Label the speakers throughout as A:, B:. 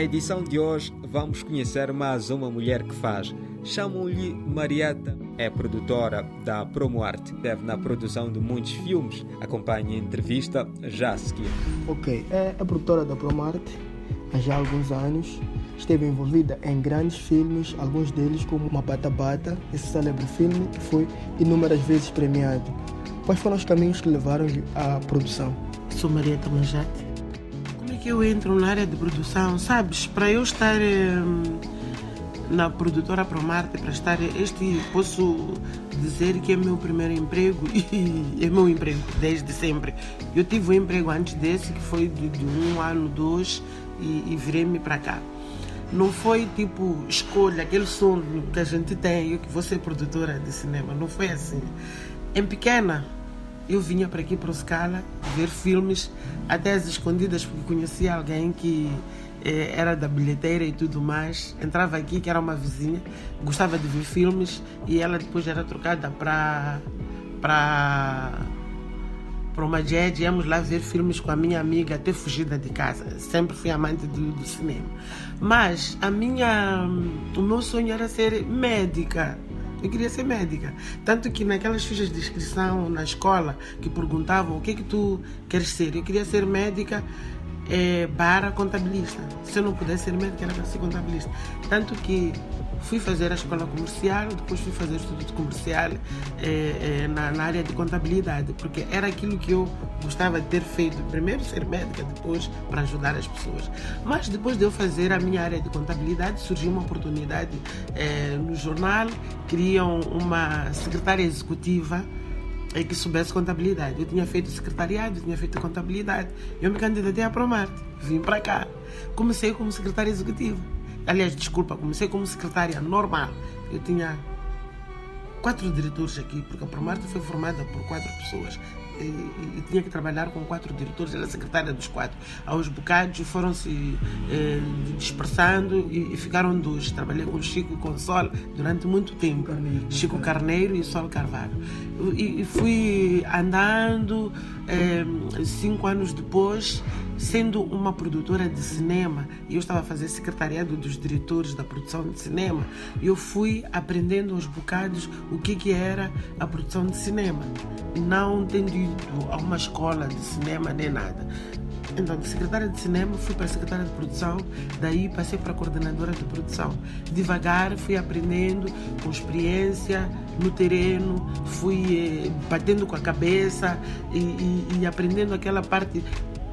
A: Na edição de hoje, vamos conhecer mais uma mulher que faz. Chamam-lhe Marieta, é produtora da Promoarte. Esteve na produção de muitos filmes. Acompanhe a entrevista já a seguir.
B: Ok, é a produtora da Promoarte há já alguns anos. Esteve envolvida em grandes filmes, alguns deles como Uma Bata Bata, esse célebre filme que foi inúmeras vezes premiado. Quais foram os caminhos que levaram à produção?
C: Sou Marieta Manjate que eu entro na área de produção, sabes? Para eu estar hum, na produtora Promarte, para estar. Este posso dizer que é meu primeiro emprego e é meu emprego desde sempre. Eu tive um emprego antes desse, que foi de, de um ano, dois, e, e virei-me para cá. Não foi tipo escolha, aquele sonho que a gente tem, eu que vou ser produtora de cinema. Não foi assim. Em pequena, eu vinha para aqui para o Scala ver filmes, até as escondidas, porque conhecia alguém que eh, era da bilheteira e tudo mais. Entrava aqui, que era uma vizinha, gostava de ver filmes e ela depois era trocada para para para uma jet, íamos lá ver filmes com a minha amiga até fugida de casa. Sempre fui amante do, do cinema. Mas a minha, o meu sonho era ser médica. Eu queria ser médica. Tanto que naquelas fichas de inscrição na escola que perguntavam o que é que tu queres ser, eu queria ser médica é, barra contabilista. Se eu não pudesse ser médica, era para ser contabilista. Tanto que fui fazer a escola comercial, depois fui fazer estudo comercial é, é, na, na, área de contabilidade, porque era aquilo que eu gostava de ter feito. Primeiro ser médica, depois para ajudar as pessoas. Mas depois de eu fazer a minha área de contabilidade, surgiu uma oportunidade é, no jornal, queriam uma secretária executiva é que soubesse contabilidade. Eu tinha feito secretariado, eu tinha feito contabilidade. Eu me candidatei a Promarte, vim para cá. Comecei como secretária executiva. Aliás, desculpa, comecei como secretária normal. Eu tinha quatro diretores aqui, porque a Promarte foi formada por quatro pessoas e, e, tinha que trabalhar com quatro diretores, era secretária dos quatro. Aos bocados foram-se eh, dispersando e, e, ficaram dois. Trabalhei com Chico e com Sol durante muito tempo. Carneiro, Chico Carneiro e Sol Carvalho. E, e fui andando, cinco anos depois, sendo uma produtora de cinema, e eu estava a fazer secretariado dos diretores da produção de cinema, eu fui aprendendo aos bocados o que, que era a produção de cinema. Não tendo ido a uma escola de cinema nem nada. Então, de secretária de cinema, fui para secretária de produção, daí passei para coordenadora de produção. Devagar fui aprendendo, com experiência no terreno, fui eh, batendo com a cabeça e, e, e aprendendo aquela parte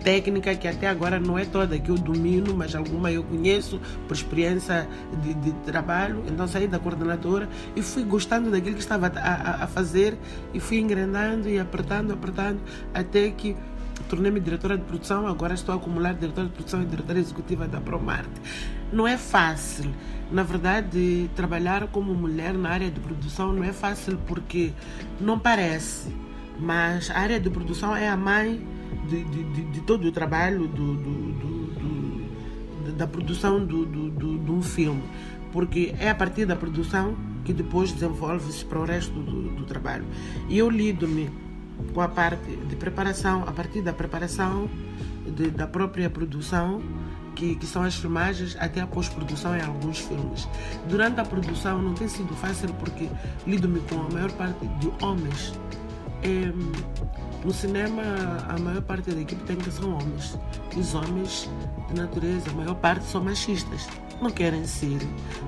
C: técnica que até agora não é toda que eu domino, mas alguma eu conheço por experiência de, de trabalho. Então saí da coordenadora e fui gostando daquilo que estava a, a, a fazer e fui engrandando e apertando, apertando, até que tornei-me diretora de produção, agora estou a acumular diretora de produção e diretora executiva da Promarte. Não é fácil. Na verdade, trabalhar como mulher na área de produção não é fácil porque não parece, mas a área de produção é a mãe de, de, de todo o trabalho do, do, do, da produção de um filme, porque é a partir da produção que depois desenvolve-se para o resto do, trabalho. E eu lido-me com a parte de preparação, a partir da preparação de, da própria produção, que, que, são as filmagens, até a pós-produção em alguns filmes. Durante a produção não tem sido fácil porque lido-me com a maior parte de homens. É, no cinema, a maior parte da equipe técnica são homens. Os homens, de natureza, a maior parte são machistas. Não querem ser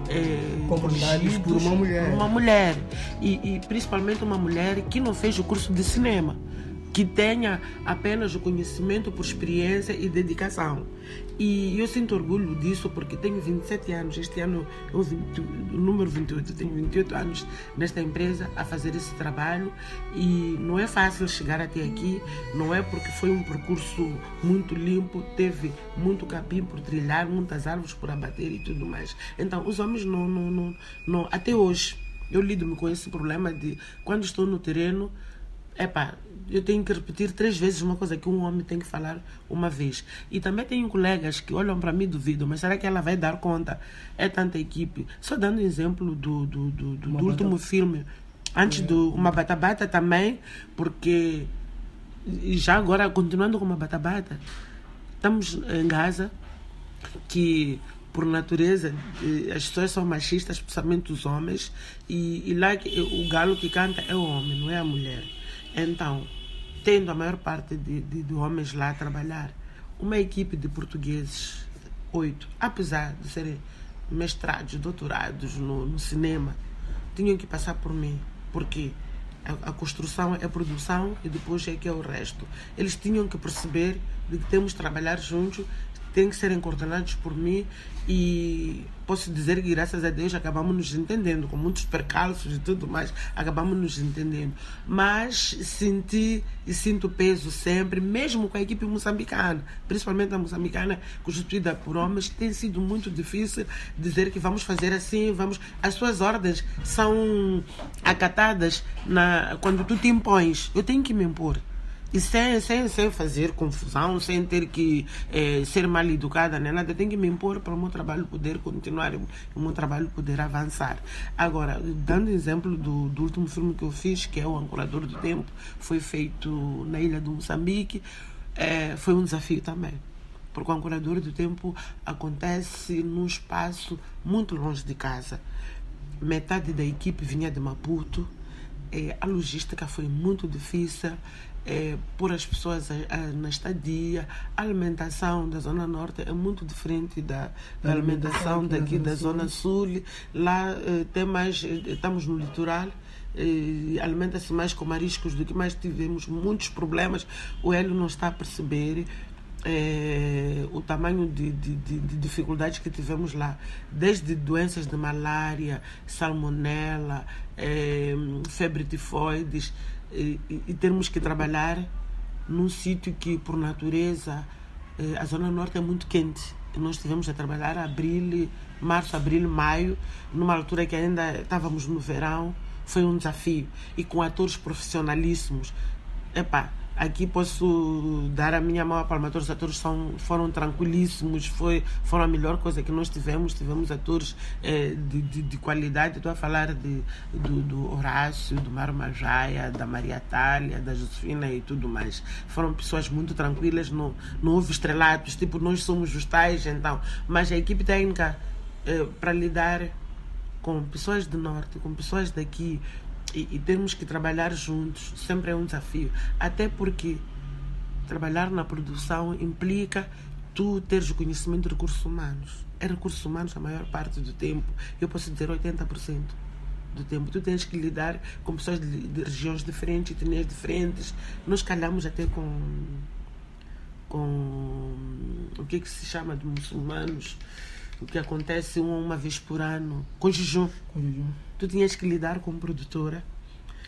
C: é,
B: comandados por uma mulher.
C: Uma mulher. E, e principalmente uma mulher que não fez o curso de cinema que tenha apenas o conhecimento por experiência e dedicação. E eu sinto orgulho disso porque tenho 27 anos. Este ano é o, 20, o número 28. Eu tenho 28 anos nesta empresa a fazer esse trabalho e não é fácil chegar até aqui. Não é porque foi um percurso muito limpo, teve muito capim por trilhar, muitas árvores por abater e tudo mais. Então, os homens não, não, não, não até hoje eu lido-me com esse problema de quando estou no terreno epá, eu tenho que repetir três vezes uma coisa que um homem tem que falar uma vez. E também tenho colegas que olham para mim e duvidam, mas será que ela vai dar conta? É tanta equipe. Só dando exemplo do, do, do, do, do último filme, antes é. do Uma Batabata também, porque já agora, continuando com uma Batabata, estamos em Gaza, que por natureza eh, as pessoas são machistas, especialmente os homens, e, e lá o galo que canta é o homem, não é a mulher. Então, tendo a maior parte de, de, de homens lá a trabalhar, uma equipe de portugueses, oito, apesar de serem mestrados, doutorados no, no cinema, tinham que passar por mim. Porque a, a, construção é a produção e depois é que é o resto. Eles tinham que perceber de que temos que trabalhar juntos têm que serem coordenados por mim e posso dizer que graças a Deus acabamos nos entendendo, com muitos percalços e tudo mais, acabamos nos entendendo. Mas senti e sinto peso sempre, mesmo com a equipe moçambicana, principalmente a moçambicana constituída por homens, tem sido muito difícil dizer que vamos fazer assim, vamos. As suas ordens são acatadas na, quando tu te impões. Eu tenho que me impor. E sem, sem, sem fazer confusão, sem ter que eh, ser mal educada nem nada, tenho que me impor para o meu trabalho poder continuar, o meu trabalho poder avançar. Agora, dando exemplo do, do último filme que eu fiz, que é O Ancorador do Tempo, foi feito na ilha do Moçambique, eh, foi um desafio também. Porque o Ancorador do Tempo acontece num espaço muito longe de casa. Metade da equipe vinha de Maputo, eh, a logística foi muito difícil é, por as pessoas a, a, na estadia. A alimentação da Zona Norte é muito diferente da, da alimentação daqui da Zona Sul. Lá é, tem mais, é, estamos no litoral. É, alimenta-se mais com mariscos do que mais tivemos muitos problemas. O Hélio não está a perceber é, o tamanho de, de, de, de, dificuldades que tivemos lá, desde doenças de malária, salmonela, é, febre tifoides, e, termos que trabalhar num sítio que, por natureza, eh, a Zona Norte é muito quente. Nós tivemos a trabalhar abril, março, abril, maio, numa altura que ainda estávamos no verão. Foi um desafio. E com atores profissionalíssimos. Epá, Aqui posso dar a minha mão a palma. Todos os atores são, foram tranquilíssimos, foi, foram a melhor coisa que nós tivemos. Tivemos atores eh, de, de, de, qualidade. Estou a falar de, do, do Horácio, do Mário Majaia, da Maria Tália, da Josefina e tudo mais. Foram pessoas muito tranquilas, não, não houve estrelatos, tipo, nós somos os tais, então. Mas a equipe técnica, eh, para lidar com pessoas do norte, com pessoas daqui, e, e temos que trabalhar juntos, sempre é um desafio. Até porque trabalhar na produção implica tu teres o conhecimento de recursos humanos. É recursos humanos a maior parte do tempo. Eu posso dizer 80% do tempo. Tu tens que lidar com pessoas de, de regiões diferentes, etnias diferentes. Nós calhamos até com com o que, é que se chama de muçulmanos, que acontece uma, vez por ano, com jejum. Com jejum tu tinhas que lidar com produtora,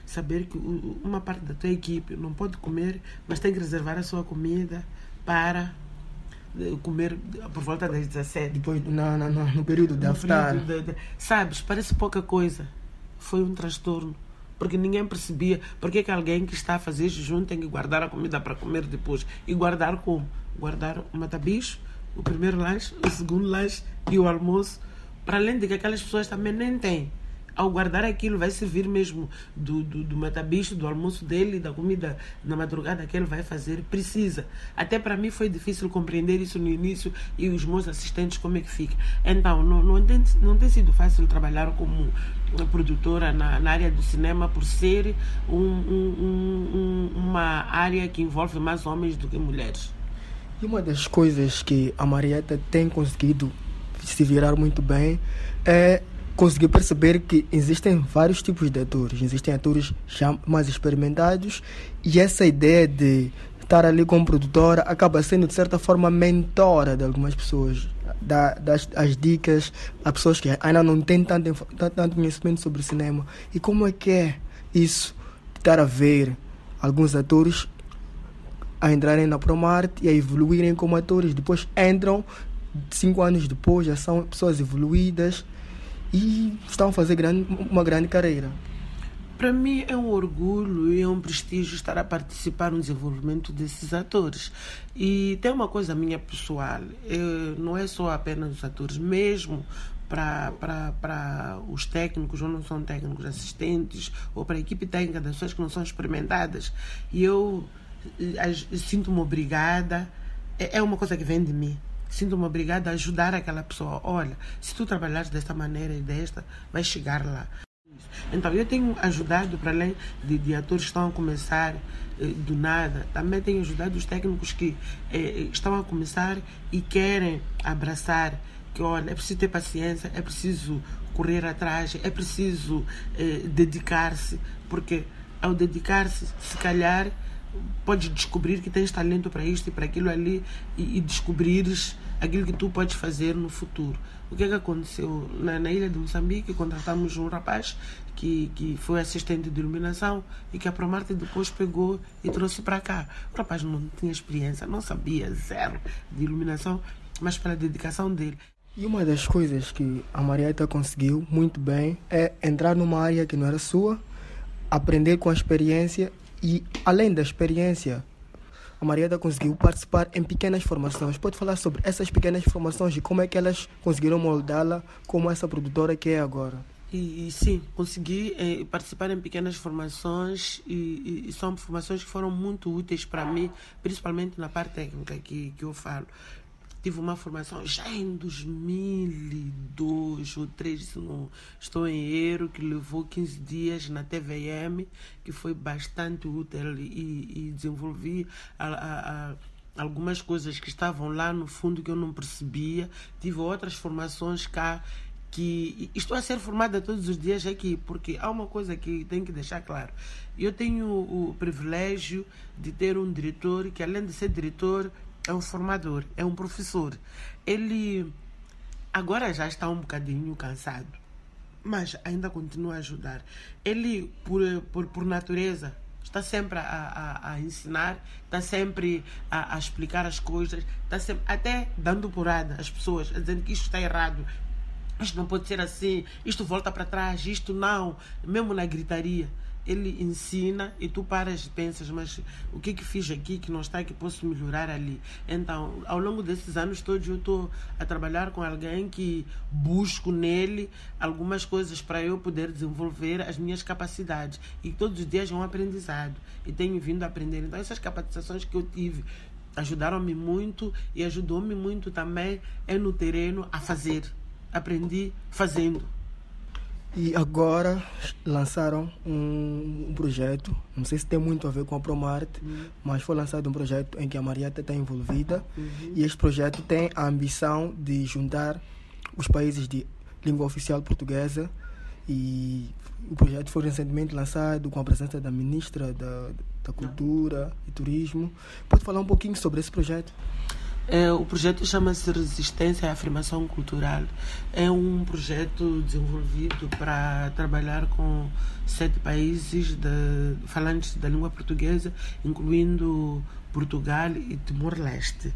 C: saber que uma parte da tua equipe não pode comer, mas tem que reservar a sua comida para eh, comer por volta das 17.
B: Depois, no, período da aftar.
C: Sabes, parece pouca coisa. Foi um transtorno. Porque ninguém percebia porque é que alguém que está a fazer jejum tem que guardar a comida para comer depois. E guardar como? Guardar o matabicho, o primeiro lanche, o segundo lanche e o almoço. Para além de que aquelas pessoas também nem têm ao guardar aquilo, vai servir mesmo do, do, do matabicho, do almoço dele, da comida na madrugada que ele vai fazer, precisa. Até para mim foi difícil compreender isso no início e os meus assistentes como é que fica. Então, não, não, tem, não tem sido fácil trabalhar como produtora na, na área do cinema por ser um, um, um, uma área que envolve mais homens do que mulheres.
B: E uma das coisas que a Marieta tem conseguido se virar muito bem é consegui perceber que existem vários tipos de atores. Existem atores já mais experimentados e essa ideia de estar ali como produtora acaba sendo, de certa forma, mentora de algumas pessoas. Dá, das as dicas a pessoas que ainda não têm tanto, tanto conhecimento sobre cinema. E como é que é isso? Estar a ver alguns atores a entrarem na Promart e a evoluírem como atores. Depois entram, cinco anos depois, já são pessoas evoluídas e estão a fazer grande, uma grande carreira.
C: Para mim é um orgulho e é um prestígio estar a participar no desenvolvimento desses atores. E tem uma coisa minha pessoal, eu, não é só apenas os atores, mesmo para os técnicos ou não são técnicos assistentes, ou para a equipe técnica das pessoas que não são experimentadas. E eu, eh, sinto-me obrigada, é, é uma coisa que vem de mim sinto-me obrigada a ajudar aquela pessoa. Olha, se tu trabalhares desta maneira e desta, vai chegar lá. Então, eu tenho ajudado, para além de, de atores que estão a começar eh, do nada, também tenho ajudado os técnicos que eh, estão a começar e querem abraçar que, olha, é preciso ter paciência, é preciso correr atrás, é preciso eh, dedicar-se, porque ao dedicar-se, se calhar, podes descobrir que tens talento para isto e para aquilo ali e, e descobrires aquilo que tu podes fazer no futuro. O que é que aconteceu? Na, na ilha de Moçambique, contratamos um rapaz que, que foi assistente de iluminação e que a Promarte depois pegou e trouxe para cá. O rapaz não tinha experiência, não sabia zero de iluminação, mas pela dedicação dele.
B: E uma das coisas que a Marieta conseguiu muito bem é entrar numa área que não era sua, aprender com a experiência e, além da experiência, a Marieta conseguiu participar em pequenas formações. Pode falar sobre essas pequenas formações e como é que elas conseguiram moldá-la como essa produtora que é agora?
C: E, e sim, consegui eh, participar em pequenas formações e, e, são formações que foram muito úteis para mim, principalmente na parte técnica que, que eu falo tive uma formação já em 2002 ou 2003, se não estou em erro, que levou 15 dias na TVM, que foi bastante útil e, e desenvolvi a, a, a algumas coisas que estavam lá no fundo que eu não percebia. Tive outras formações cá que estou a ser formada todos os dias aqui, porque há uma coisa que tenho que deixar claro. Eu tenho o privilégio de ter um diretor que, além de ser diretor, é um formador, é um professor. Ele agora já está um bocadinho cansado, mas ainda continua a ajudar. Ele, por, por, por natureza, está sempre a, a, a ensinar, está sempre a, a, explicar as coisas, está sempre até dando porrada às pessoas, dizendo que isto está errado, isto não pode ser assim, isto volta para trás, isto não, mesmo na gritaria ele ensina e tu paras e pensas, mas o que que fiz aqui que não está que posso melhorar ali? Então, ao longo desses anos todos eu estou a trabalhar com alguém que busco nele algumas coisas para eu poder desenvolver as minhas capacidades e todos os dias é um aprendizado e tenho vindo a aprender. Então, essas capacitações que eu tive ajudaram-me muito e ajudou-me muito também é no terreno a fazer. Aprendi fazendo.
B: E agora lançaram um, projeto, não sei se tem muito a ver com a Promarte, uhum. mas foi lançado um projeto em que a Marieta está envolvida. Uhum. E este projeto tem a ambição de juntar os países de língua oficial portuguesa. E o projeto foi recentemente lançado com a presença da Ministra da, da Cultura e Turismo. Pode falar um pouquinho sobre esse projeto?
C: É, o projeto chama-se Resistência e Afirmação Cultural. É um projeto desenvolvido para trabalhar com sete países de, falantes da língua portuguesa, incluindo Portugal e Timor-Leste.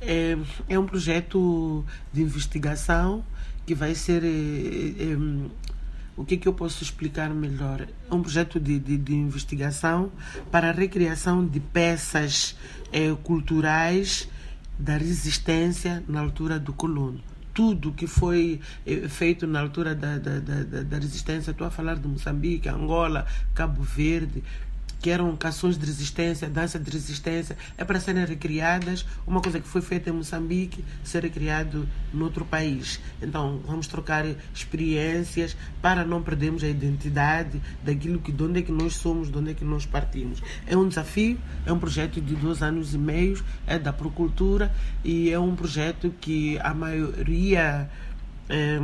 C: É, é um projeto de investigação que vai ser. É, é, o que, é que eu posso explicar melhor? É um projeto de, de, de investigação para a recriação de peças é, culturais da resistência na altura do colono. Tudo que foi eh, feito na altura da, da, da, da resistência, estou a falar de Moçambique, Angola, Cabo Verde, que eram canções de resistência, dança de resistência, é para serem recriadas. Uma coisa que foi feita em Moçambique, ser recriado noutro país. Então, vamos trocar experiências para não perdermos a identidade daquilo que, de onde é que nós somos, de onde é que nós partimos. É um desafio, é um projeto de dois anos e meio, é da Procultura e é um projeto que a maioria. É,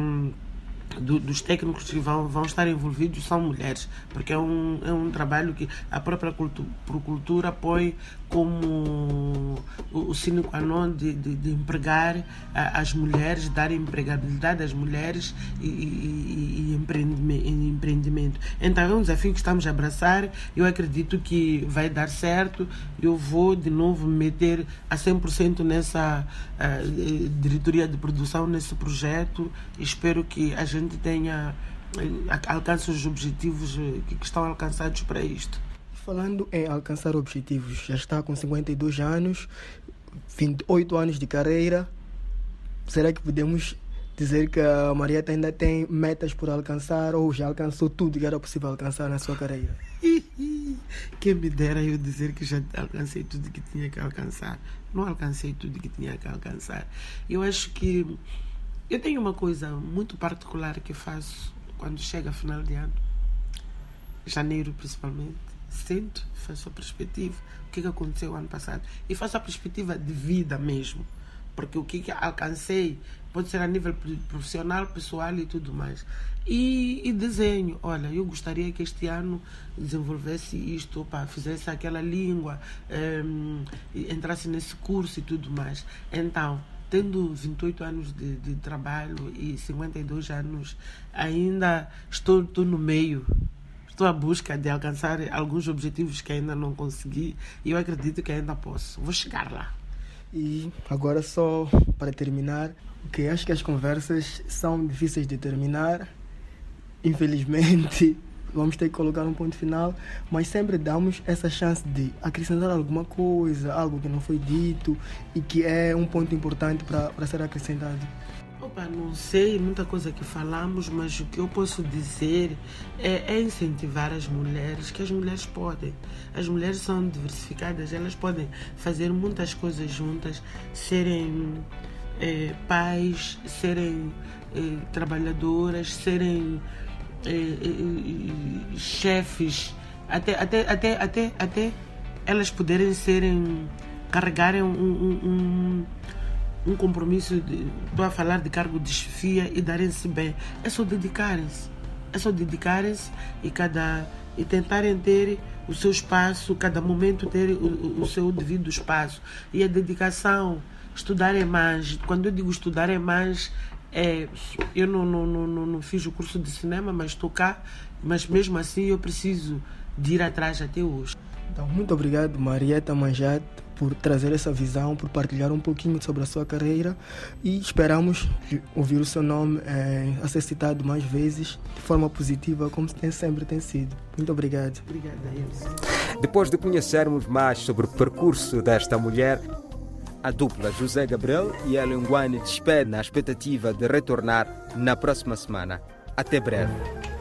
C: do, dos técnicos que vão, vão estar envolvidos são mulheres, porque é um, é um trabalho que a própria cultu, Procultura põe como o, sine qua non de, de, de empregar a, as mulheres, dar empregabilidade às mulheres e, e, e empreendimento. Então é um desafio que estamos a abraçar. Eu acredito que vai dar certo. Eu vou de novo me meter a 100% nessa uh, diretoria de produção, nesse projeto. Espero que a gente tenha eh, alcance os objetivos eh, que estão alcançados para isto.
B: Falando em alcançar objetivos, já está com 52 anos, 28 anos de carreira. Será que podemos dizer que a Marieta ainda tem metas por alcançar ou já alcançou tudo que era possível alcançar na sua carreira?
C: Quem me dera eu dizer que já alcancei tudo que tinha que alcançar. Não alcancei tudo que tinha que alcançar. Eu acho que eu tenho uma coisa muito particular que faço quando chega final de ano, janeiro principalmente. Sento, faço a perspectiva, o que, que aconteceu ano passado. E faço a perspectiva de vida mesmo. Porque o que, que alcancei pode ser a nível profissional, pessoal e tudo mais. E, e, desenho, olha, eu gostaria que este ano desenvolvesse isto, opa, fizesse aquela língua, um, entrasse nesse curso e tudo mais. Então, tendo 28 anos de, de trabalho e 52 anos, ainda estou, estou no meio. Estou à busca de alcançar alguns objetivos que ainda não consegui e eu acredito que ainda posso. Vou chegar lá.
B: E agora, só para terminar, que acho que as conversas são difíceis de terminar. Infelizmente, vamos ter que colocar um ponto final, mas sempre damos essa chance de acrescentar alguma coisa, algo que não foi dito e que é um ponto importante para ser acrescentado.
C: Opa, não sei muita coisa que falamos, mas o que eu posso dizer é, é, incentivar as mulheres, que as mulheres podem. As mulheres são diversificadas, elas podem fazer muitas coisas juntas, serem é, pais, serem é, trabalhadoras, serem chefes, até, até, até, até, até elas poderem serem, carregarem um, um, um, um compromisso, de, estou a falar de cargo de chefia e darem-se bem. É só dedicarem-se. É só dedicarem-se e cada e tentarem ter o seu espaço, cada momento ter o, o seu devido espaço. E a dedicação, estudarem mais. Quando eu digo estudarem mais, é, eu não, não, não, não fiz o curso de cinema, mas estou cá, mas mesmo assim eu preciso de ir atrás até hoje.
B: Então, muito obrigado, Marieta Manjat, por trazer essa visão, por partilhar um pouquinho sobre a sua carreira e esperamos ouvir o seu nome é, a ser citado mais vezes de forma positiva, como tem, sempre tem sido. Muito obrigado.
C: Obrigada.
A: Depois de conhecermos mais sobre o percurso desta mulher, a dupla José Gabriel e Ellen Guane despede na expectativa de retornar na próxima semana. Até breve.